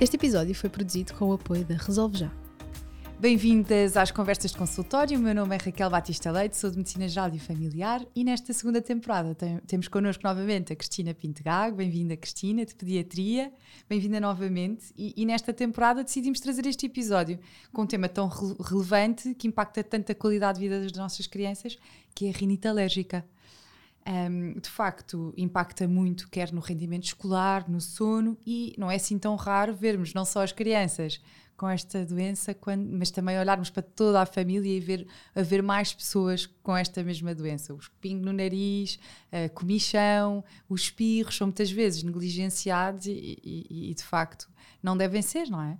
Este episódio foi produzido com o apoio da Resolve Já. Bem-vindas às conversas de consultório. O meu nome é Raquel Batista Leite, sou de Medicina Geral e Familiar e nesta segunda temporada tem, temos connosco novamente a Cristina Pinto Gago. Bem-vinda, Cristina, de Pediatria. Bem-vinda novamente. E, e, nesta temporada decidimos trazer este episódio com um tema tão re relevante que impacta tanto a qualidade de vida das nossas crianças, que é a rinite alérgica. Um, de facto, impacta muito, quer no rendimento escolar, no sono, e não é assim tão raro vermos não só as crianças com esta doença, quando, mas também olharmos para toda a família e ver, haver mais pessoas com esta mesma doença. O espinho no nariz, a comichão, os espirros são muitas vezes negligenciados e, e, e de facto não devem ser, não é?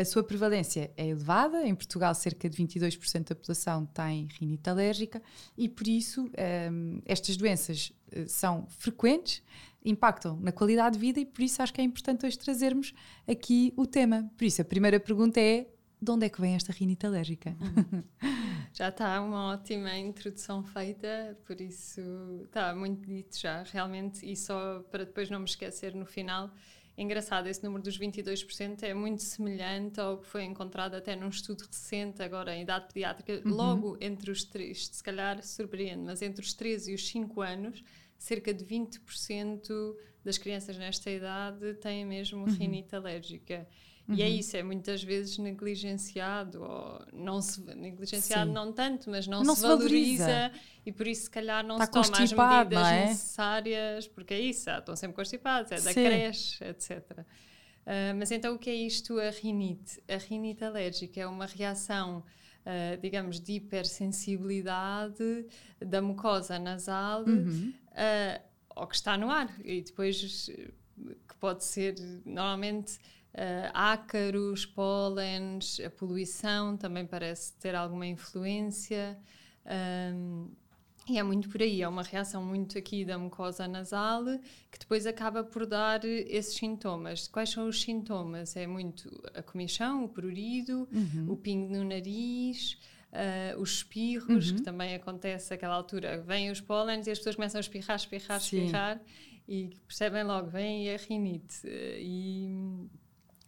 A sua prevalência é elevada, em Portugal cerca de 22% da população tem rinite alérgica e por isso um, ehm, estas doenças são frequentes impactam na qualidade de vida e por isso acho que é importante hoje trazermos aqui o tema. Por isso, a primeira pergunta é: de onde é que vem esta rinite alérgica? Já está uma ótima introdução feita, por isso está muito dito já, realmente, e só para depois não me esquecer no final. Engraçado, esse número dos 22% é muito semelhante ao que foi encontrado até num estudo recente, agora em idade pediátrica, uhum. logo entre os três, se calhar surpreende, mas entre os 13 e os 5 anos, cerca de 20% das crianças nesta idade têm mesmo uhum. rinite alérgica. Uhum. E é uhum. isso, é muitas vezes negligenciado, ou não se negligenciado Sim. não tanto, mas não, não se, se valoriza, valoriza, e por isso se calhar não Está se toma as medidas é? necessárias, porque é isso, ah, estão sempre constipados, é da Sim. creche, etc. Uh, mas então o que é isto, a rinite? A rinite alérgica é uma reação uh, digamos, de hipersensibilidade da mucosa nasal uhum. Uh, ao que está no ar. E depois, que pode ser normalmente. Uh, ácaros, pólenes, a poluição também parece ter alguma influência. Um, e é muito por aí, é uma reação muito aqui da mucosa nasal que depois acaba por dar esses sintomas. Quais são os sintomas? É muito a comichão, o prurido, uhum. o pingo no nariz, uh, os espirros, uhum. que também acontece naquela altura. Vêm os pólenes e as pessoas começam a espirrar, espirrar, Sim. espirrar e percebem logo, vem a rinite. E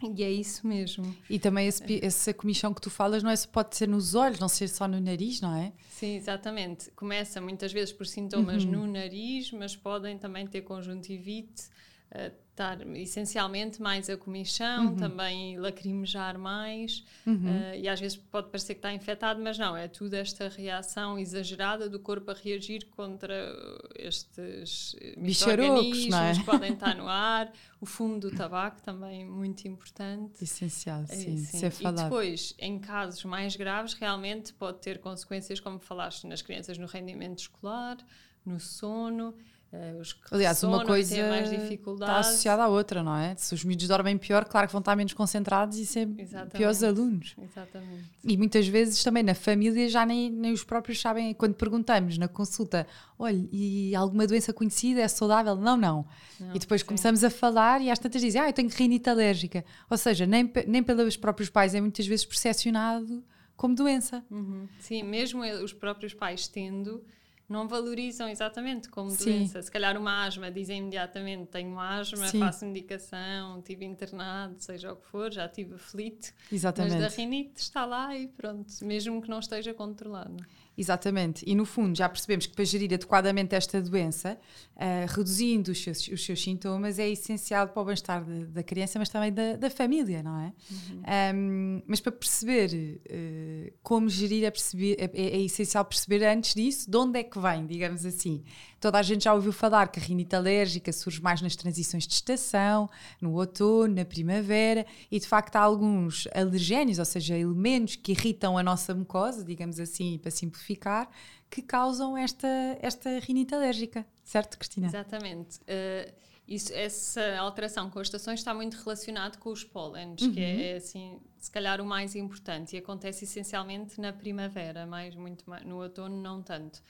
e é isso mesmo. E também esse, essa comichão que tu falas não é pode ser nos olhos, não ser só no nariz, não é? Sim, exatamente. Começa muitas vezes por sintomas uhum. no nariz, mas podem também ter conjuntivite, uh, estar essencialmente mais a comichão, uhum. também lacrimejar mais, uhum. uh, e às vezes pode parecer que está infectado, mas não, é tudo esta reação exagerada do corpo a reagir contra estes micro-organismos é? que podem estar no ar, o fumo do tabaco também muito importante. Essencial, é, sim, sim. Ser falado. E depois, em casos mais graves, realmente pode ter consequências, como falaste, nas crianças no rendimento escolar, no sono, Uh, os que Aliás, uma coisa está associada à outra, não é? Se os miúdos dormem pior, claro que vão estar menos concentrados e ser Exatamente. piores alunos. Exatamente. E muitas vezes também na família já nem, nem os próprios sabem, quando perguntamos na consulta, olha, e alguma doença conhecida é saudável? Não, não. não e depois sim. começamos a falar e às tantas dizem, ah, eu tenho rinite alérgica. Ou seja, nem, nem pelos próprios pais é muitas vezes percepcionado como doença. Uhum. Sim, mesmo os próprios pais tendo não valorizam exatamente como Sim. doença. Se calhar uma asma, dizem imediatamente: tenho asma, Sim. faço medicação, tive internado, seja o que for, já tive aflito. Exatamente. Mas da rinite está lá e pronto, mesmo que não esteja controlado. Exatamente. E no fundo já percebemos que para gerir adequadamente esta doença, uh, reduzindo os seus, os seus, sintomas, é essencial para o bem-estar da criança, mas também da, da família, não é? Uhum. Um, mas para perceber uh, como gerir, é, perceber, é, é, essencial perceber antes disso de onde é que vem, digamos assim. Toda a gente já ouviu falar que a rinite alérgica surge mais nas transições de estação, no outono, na primavera, e de facto há alguns alergénios, ou seja, elementos que irritam a nossa mucosa, digamos assim, para simplificar, que causam esta, esta rinite alérgica. Certo, Cristina? Exatamente. Uh, isso, essa alteração com as estações está muito relacionado com os pólenes, uhum. que é, assim, se calhar o mais importante, e acontece essencialmente na primavera, mais, muito mais, no outono não tanto.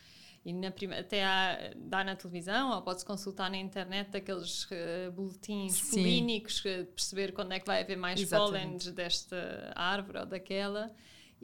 E na prima, até há, dá na televisão ou pode-se consultar na internet aqueles uh, boletins Sim. polínicos, uh, perceber quando é que vai haver mais pólenes desta árvore ou daquela.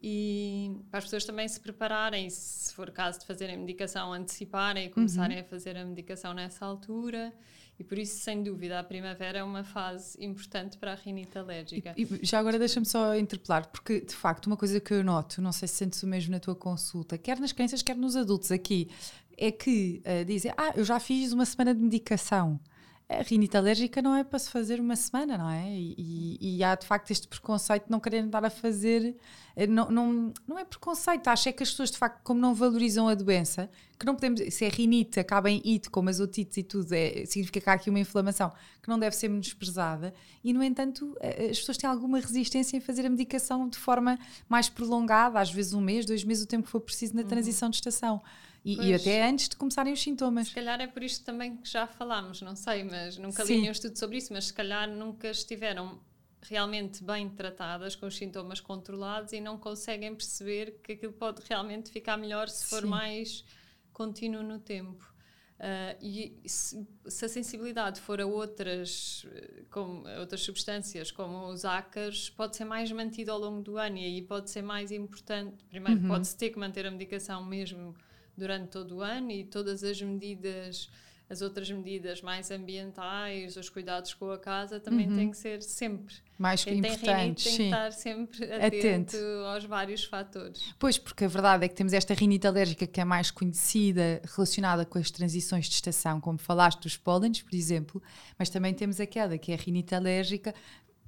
e para as pessoas também se prepararem, se for caso de fazerem medicação, anteciparem e começarem uhum. a fazer a medicação nessa altura. E por isso, sem dúvida, a primavera é uma fase importante para a rinite alérgica. E, e já agora deixa-me só interpelar, porque de facto, uma coisa que eu noto, não sei se sentes o mesmo na tua consulta, quer nas crianças, quer nos adultos aqui, é que uh, dizem: Ah, eu já fiz uma semana de medicação a rinite alérgica não é para se fazer uma semana, não é? E, e, há de facto este preconceito de não quererem dar a fazer. Eh, não, não, não é preconceito, acho é que as pessoas de facto, como não valorizam a doença, que não podemos. Se é rinite, acaba em it, como as otites e tudo, é, significa que há aqui uma inflamação que não deve ser menosprezada, e no entanto eh, as pessoas têm alguma resistência em fazer a medicação de forma mais prolongada, às vezes um mês, dois meses, o tempo que for preciso na uhum. transição de estação. E, e, até antes de começarem os sintomas. Se calhar é por isto também que já falámos, não sei, mas nunca li nenhum estudo sobre isso, mas se calhar nunca estiveram realmente bem tratadas, com os sintomas controlados e não conseguem perceber que aquilo pode realmente ficar melhor se for Sim. mais contínuo no tempo. Uh, e se, se, a sensibilidade for a outras, como, a outras substâncias, como os ácaros, pode ser mais mantido ao longo do ano e aí pode ser mais importante. Primeiro, uhum. pode-se ter que manter a medicação mesmo durante todo o ano e todas as medidas, as outras medidas mais ambientais, os cuidados com a casa também uhum. têm que ser sempre. Mais que Quem importantes, tem, tem que estar sempre atento, atento, aos vários fatores. Pois, porque a verdade é que temos esta rinite alérgica que é mais conhecida, relacionada com as transições de estação, como falaste dos pólenes, por exemplo, mas também temos aquela que é a rinite alérgica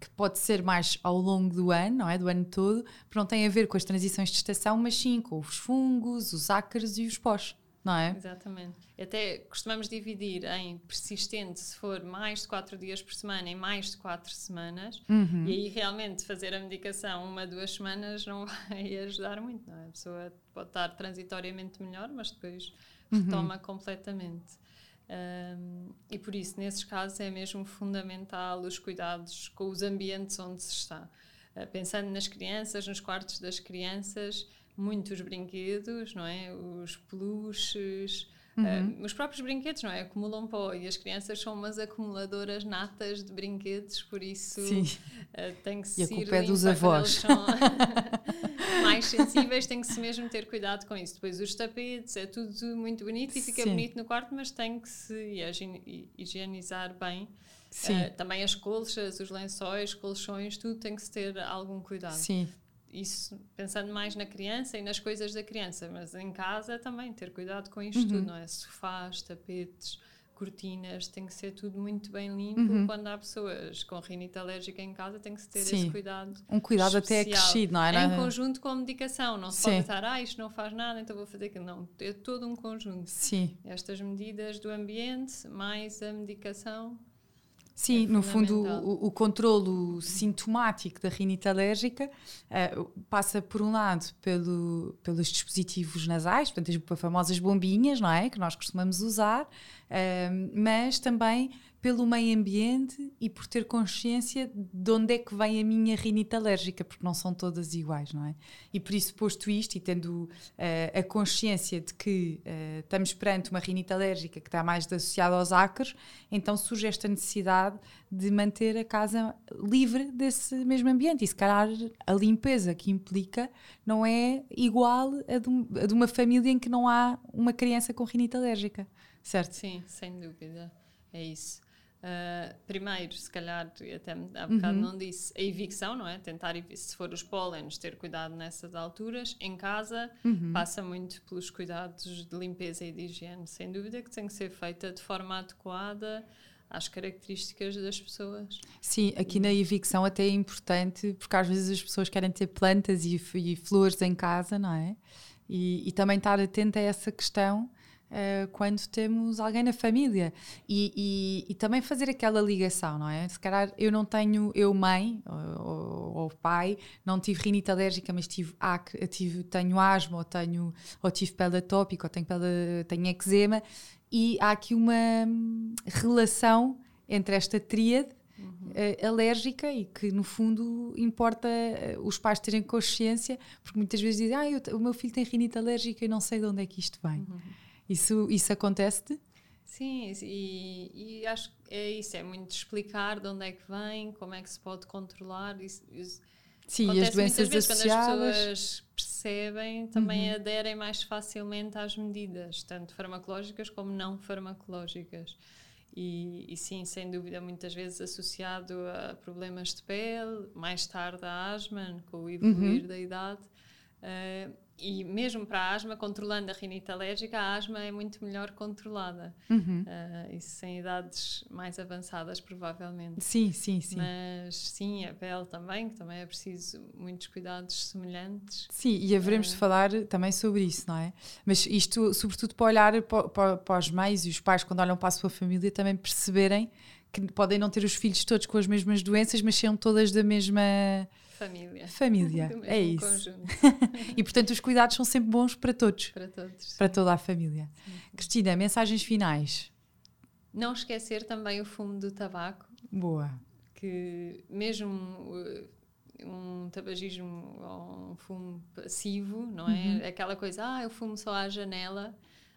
que pode ser mais ao longo do ano, não é? Do ano todo, porque não tem a ver com as transições de estação, mas sim com os fungos, os ácaros e os pós, não é? Exatamente. Até costumamos dividir em persistente se for mais de 4 dias por semana em mais de 4 semanas, uhum. e aí realmente fazer a medicação uma, duas semanas não vai ajudar muito, não é? A pessoa pode estar transitoriamente melhor, mas depois uhum. retoma uhum. completamente. Um, e por isso, nesses casos, é mesmo fundamental os cuidados com os ambientes onde se está. Uh, pensando nas crianças, nos quartos das crianças, muitos brinquedos, não é? Os peluches, Uhum. Uh, os próprios brinquedos, não é? Acumulam pó e as crianças são umas acumuladoras natas de brinquedos, por isso uh, tem que se. E a culpa é dos avós. São mais sensíveis, tem que se mesmo ter cuidado com isso. Depois os tapetes, é tudo muito bonito e fica Sim. bonito no quarto, mas tem que se higienizar bem. Uh, também as colchas, os lençóis, colchões, tudo tem que se ter algum cuidado. Sim isso pensando mais na criança e nas coisas da criança, mas em casa também ter cuidado com isto uhum. tudo, não é? Sofás, tapetes, cortinas, tem que ser tudo muito bem limpo. Uhum. Quando há pessoas com rinite alérgica em casa, tem que se ter Sim. esse cuidado. Um cuidado especial. até acrescido, não é? Em é? conjunto com a medicação, não se Sim. pode estar, ah, isto não faz nada, então vou fazer aquilo. Não, é todo um conjunto. Sim. Estas medidas do ambiente, mais a medicação, Sim, é no fundo, o, o controlo sintomático da rinite alérgica uh, passa, por um lado, pelo, pelos dispositivos nasais, portanto, as famosas bombinhas, não é? Que nós costumamos usar, uh, mas também pelo meio ambiente e por ter consciência de onde é que vem a minha rinite alérgica, porque não são todas iguais, não é? E por isso, posto isto e tendo uh, a consciência de que uh, estamos perante uma rinite alérgica que está mais associada aos ácaros, então surge esta necessidade de manter a casa livre desse mesmo ambiente. E se calhar a limpeza que implica não é igual a de, a de uma família em que não há uma criança com rinite alérgica, certo? Sim, sem dúvida. É isso. Uh, primeiro, se calhar, até há bocado uhum. não disse, a evicção, não é? Tentar, se for os pólenes, ter cuidado nessas alturas. Em casa, uhum. passa muito pelos cuidados de limpeza e de higiene. Sem dúvida que tem que ser feita de forma adequada às características das pessoas. Sim, aqui na evicção até é importante, porque às vezes as pessoas querem ter plantas e, e flores em casa, não é? E, e também estar atenta a essa questão uh, quando temos alguém na família. E, e, e, também fazer aquela ligação, não é? Se calhar eu não tenho, eu mãe ou, ou pai, não tive rinite alérgica, mas tive, ac, tive tenho asma, ou, tenho, ou tive pele atópica, ou tenho, pele, tenho eczema, e há aqui uma hum, relação entre esta tríade Uhum. Uh, alérgica e que no fundo importa uh, os pais terem consciência porque muitas vezes dizem ah, eu, o meu filho tem rinite alérgica e não sei de onde é que isto vem uhum. Isso, isso acontece-te? Sim, e, e, acho que é isso, é muito explicar de onde é que vem, como é que se pode controlar. Isso, isso, Sim, e as doenças vezes, associadas. Quando as pessoas percebem, também uhum. aderem mais facilmente às medidas, tanto farmacológicas como não farmacológicas. E, e, sim, sem dúvida, muitas vezes associado a problemas de pele, mais tarde a asma, com o evoluir uhum. da idade. Uh, e mesmo para a asma, controlando a rinite alérgica, a asma é muito melhor controlada. Uhum. Uh, isso em idades mais avançadas, provavelmente. Sim, sim, sim. Mas sim, a pele também, que também é preciso muitos cuidados semelhantes. Sim, e haveremos uh, de falar também sobre isso, não é? Mas isto, sobretudo, para olhar para, para, para os mães e os pais, quando olham para a sua família, também perceberem que podem não ter os filhos todos com as mesmas doenças, mas são todas da mesma Família. Família, é isso. e portanto os cuidados são sempre bons para todos. Para todos. Para toda a família. Sim. Cristina, mensagens finais. Não esquecer também o fumo do tabaco. Boa. Que mesmo uh, um tabagismo ou um fumo passivo, não é? Uhum. Aquela coisa, ah, eu fumo só à janela.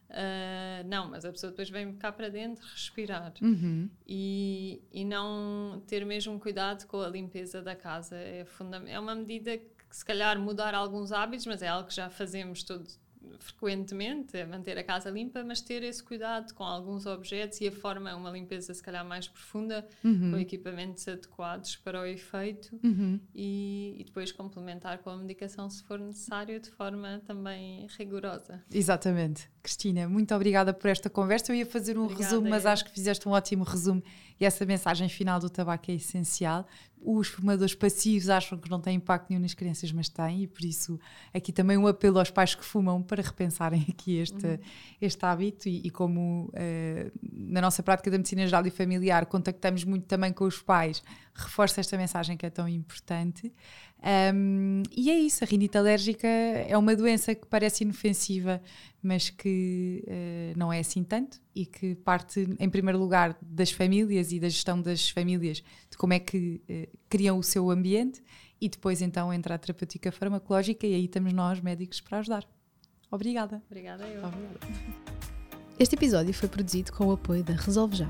Uh, não, mas a pessoa depois vem cá para dentro respirar uhum. e, e não ter mesmo cuidado com a limpeza da casa. É, é uma medida que, se calhar, mudar alguns hábitos, mas é algo que já fazemos todos frequentemente, é manter a casa limpa, mas ter esse cuidado com alguns objetos e a forma, uma limpeza se calhar mais profunda, uhum. com equipamentos adequados para o efeito uhum. e, e, depois complementar com a medicação se for necessário, de forma também rigorosa. Exatamente. Cristina, muito obrigada por esta conversa. Eu ia fazer um obrigada, resumo, mas acho que fizeste um ótimo resumo e essa mensagem final do tabaco é essencial. Os fumadores passivos acham que não têm impacto nenhum nas crianças, mas têm, e por isso aqui também um apelo aos pais que fumam para repensarem aqui este, uhum. este hábito. E, e como uh, na nossa prática da medicina geral e familiar contactamos muito também com os pais, reforça esta mensagem que é tão importante. Um, e é isso, a rinite alérgica é uma doença que parece inofensiva, mas que uh, não é assim tanto e que parte, em primeiro lugar, das famílias e da gestão das famílias, de como é que uh, criam o seu ambiente e depois então entra a terapêutica farmacológica e aí estamos nós, médicos, para ajudar. Obrigada. Obrigada eu. Obrigada. Este episódio foi produzido com o apoio da Resolve Já